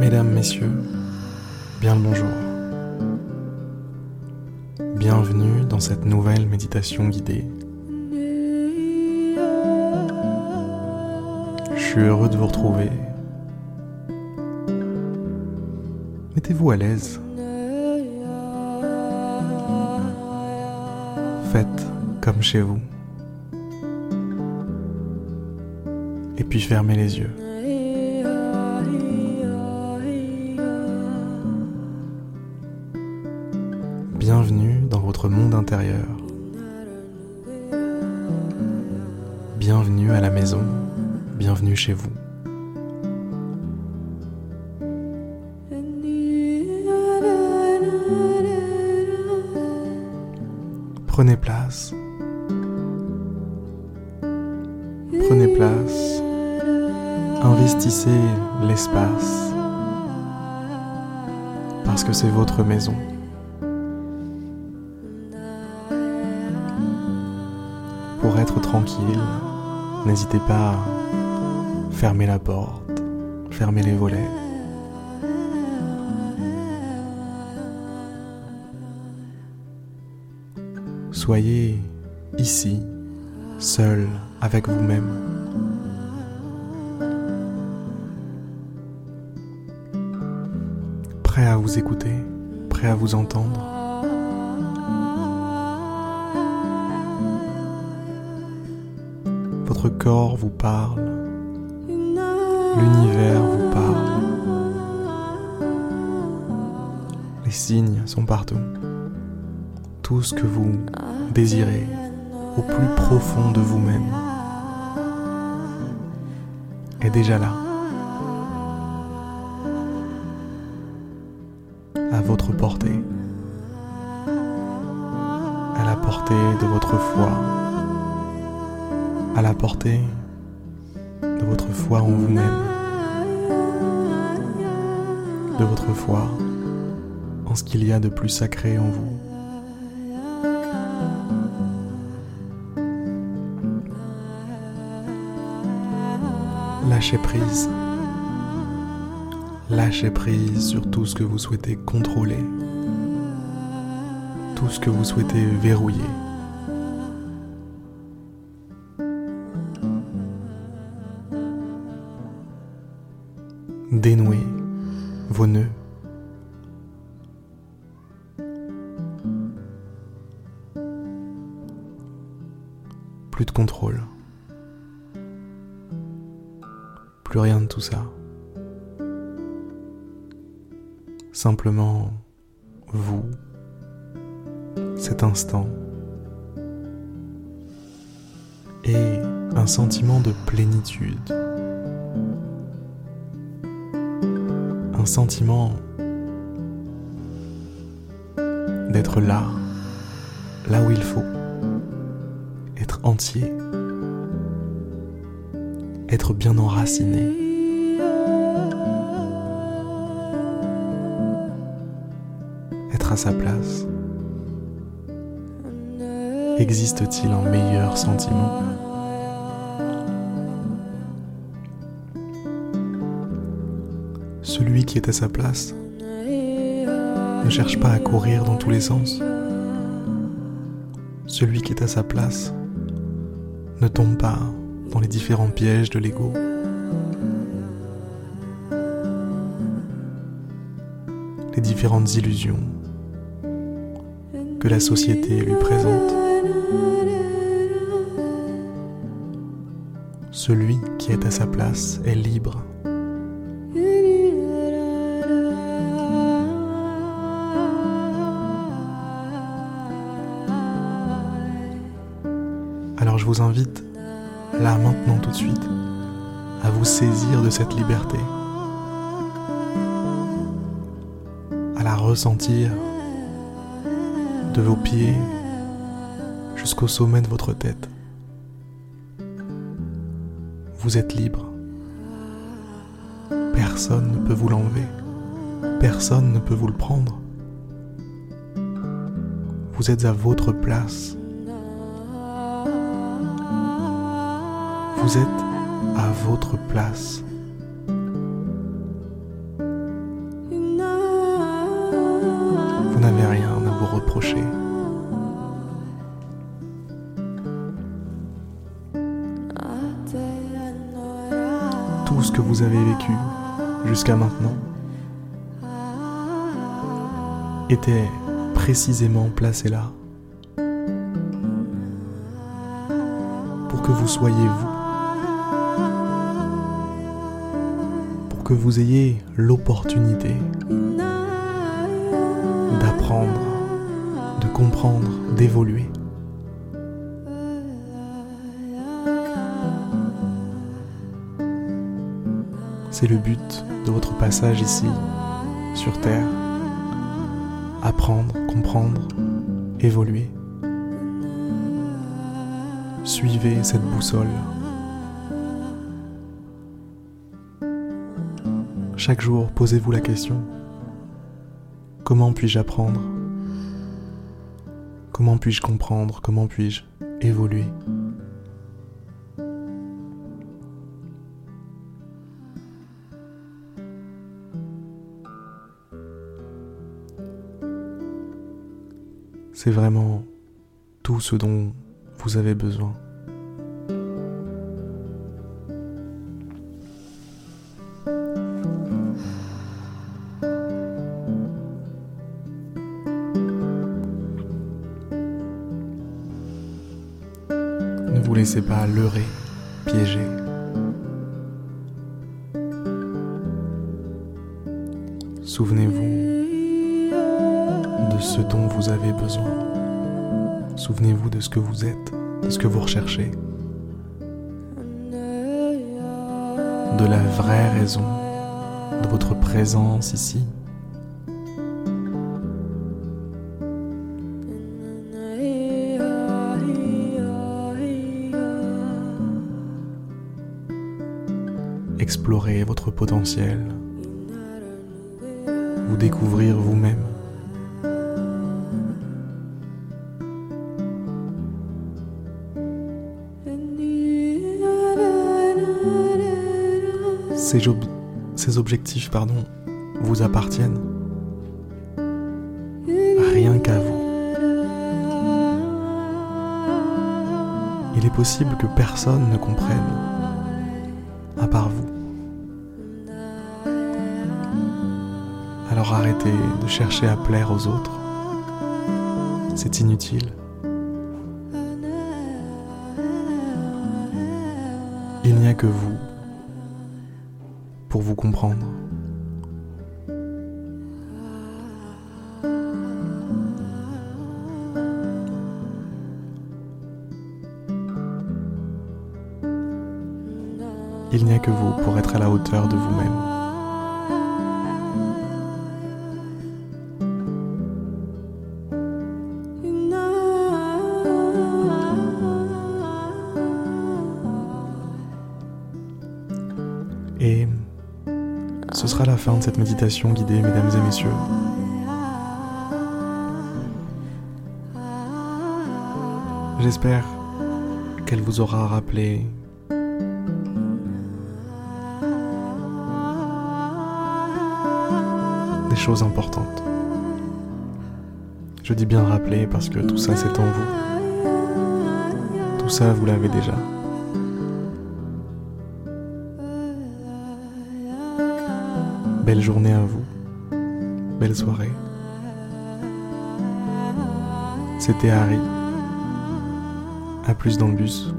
Mesdames, Messieurs, bien le bonjour. Bienvenue dans cette nouvelle méditation guidée. Je suis heureux de vous retrouver. Mettez-vous à l'aise. Faites comme chez vous. Et puis fermez les yeux. Monde intérieur. Bienvenue à la maison. Bienvenue chez vous. Prenez place. Prenez place. Investissez l'espace. Parce que c'est votre maison. Être tranquille, n'hésitez pas à fermer la porte, fermer les volets. Soyez ici, seul avec vous-même. Prêt à vous écouter, prêt à vous entendre. Votre corps vous parle, l'univers vous parle. Les signes sont partout. Tout ce que vous désirez au plus profond de vous-même est déjà là. À votre portée. À la portée de votre foi. À la portée de votre foi en vous-même. De votre foi en ce qu'il y a de plus sacré en vous. Lâchez prise. Lâchez prise sur tout ce que vous souhaitez contrôler. Tout ce que vous souhaitez verrouiller. Plus de contrôle. Plus rien de tout ça. Simplement vous, cet instant, et un sentiment de plénitude. Un sentiment d'être là, là où il faut, entier être bien enraciné. Être à sa place. Existe-t-il un meilleur sentiment? Celui qui est à sa place ne cherche pas à courir dans tous les sens. Celui qui est à sa place ne tombe pas dans les différents pièges de l'ego. Les différentes illusions que la société lui présente. Celui qui est à sa place est libre. Alors je vous invite là maintenant tout de suite, à vous saisir de cette liberté, à la ressentir de vos pieds jusqu'au sommet de votre tête. Vous êtes libre. Personne ne peut vous l'enlever. Personne ne peut vous le prendre. Vous êtes à votre place. Vous êtes à votre place. Vous n'avez rien à vous reprocher. Tout ce que vous avez vécu jusqu'à maintenant était précisément placé là pour que vous soyez vous que vous ayez l'opportunité d'apprendre, de comprendre, d'évoluer. C'est le but de votre passage ici, sur Terre. Apprendre, comprendre, évoluer. Suivez cette boussole. Chaque jour, posez-vous la question. Comment puis-je apprendre? Comment puis-je comprendre? Comment puis-je évoluer? C'est vraiment tout ce dont vous avez besoin. Laissez pas leurrer, piéger. Souvenez-vous de ce dont vous avez besoin. Souvenez-vous de ce que vous êtes, de ce que vous recherchez, de la vraie raison de votre présence ici. Explorez votre potentiel, vous découvrir vous-même. Ces objectifs pardon, vous appartiennent. Rien qu'à vous. Il est possible que personne ne comprenne, Alors arrêtez de chercher à plaire aux autres. C'est inutile. Il n'y a que vous pour vous comprendre. Il n'y a que vous pour être à la hauteur de vous-même. Sera la fin de cette méditation guidée, mesdames et messieurs. J'espère qu'elle vous aura rappelé des choses importantes. Je dis bien rappeler parce que tout ça c'est en vous. Tout ça vous l'avez déjà. Belle journée à vous. Belle soirée. C'était Harry. À plus dans le bus.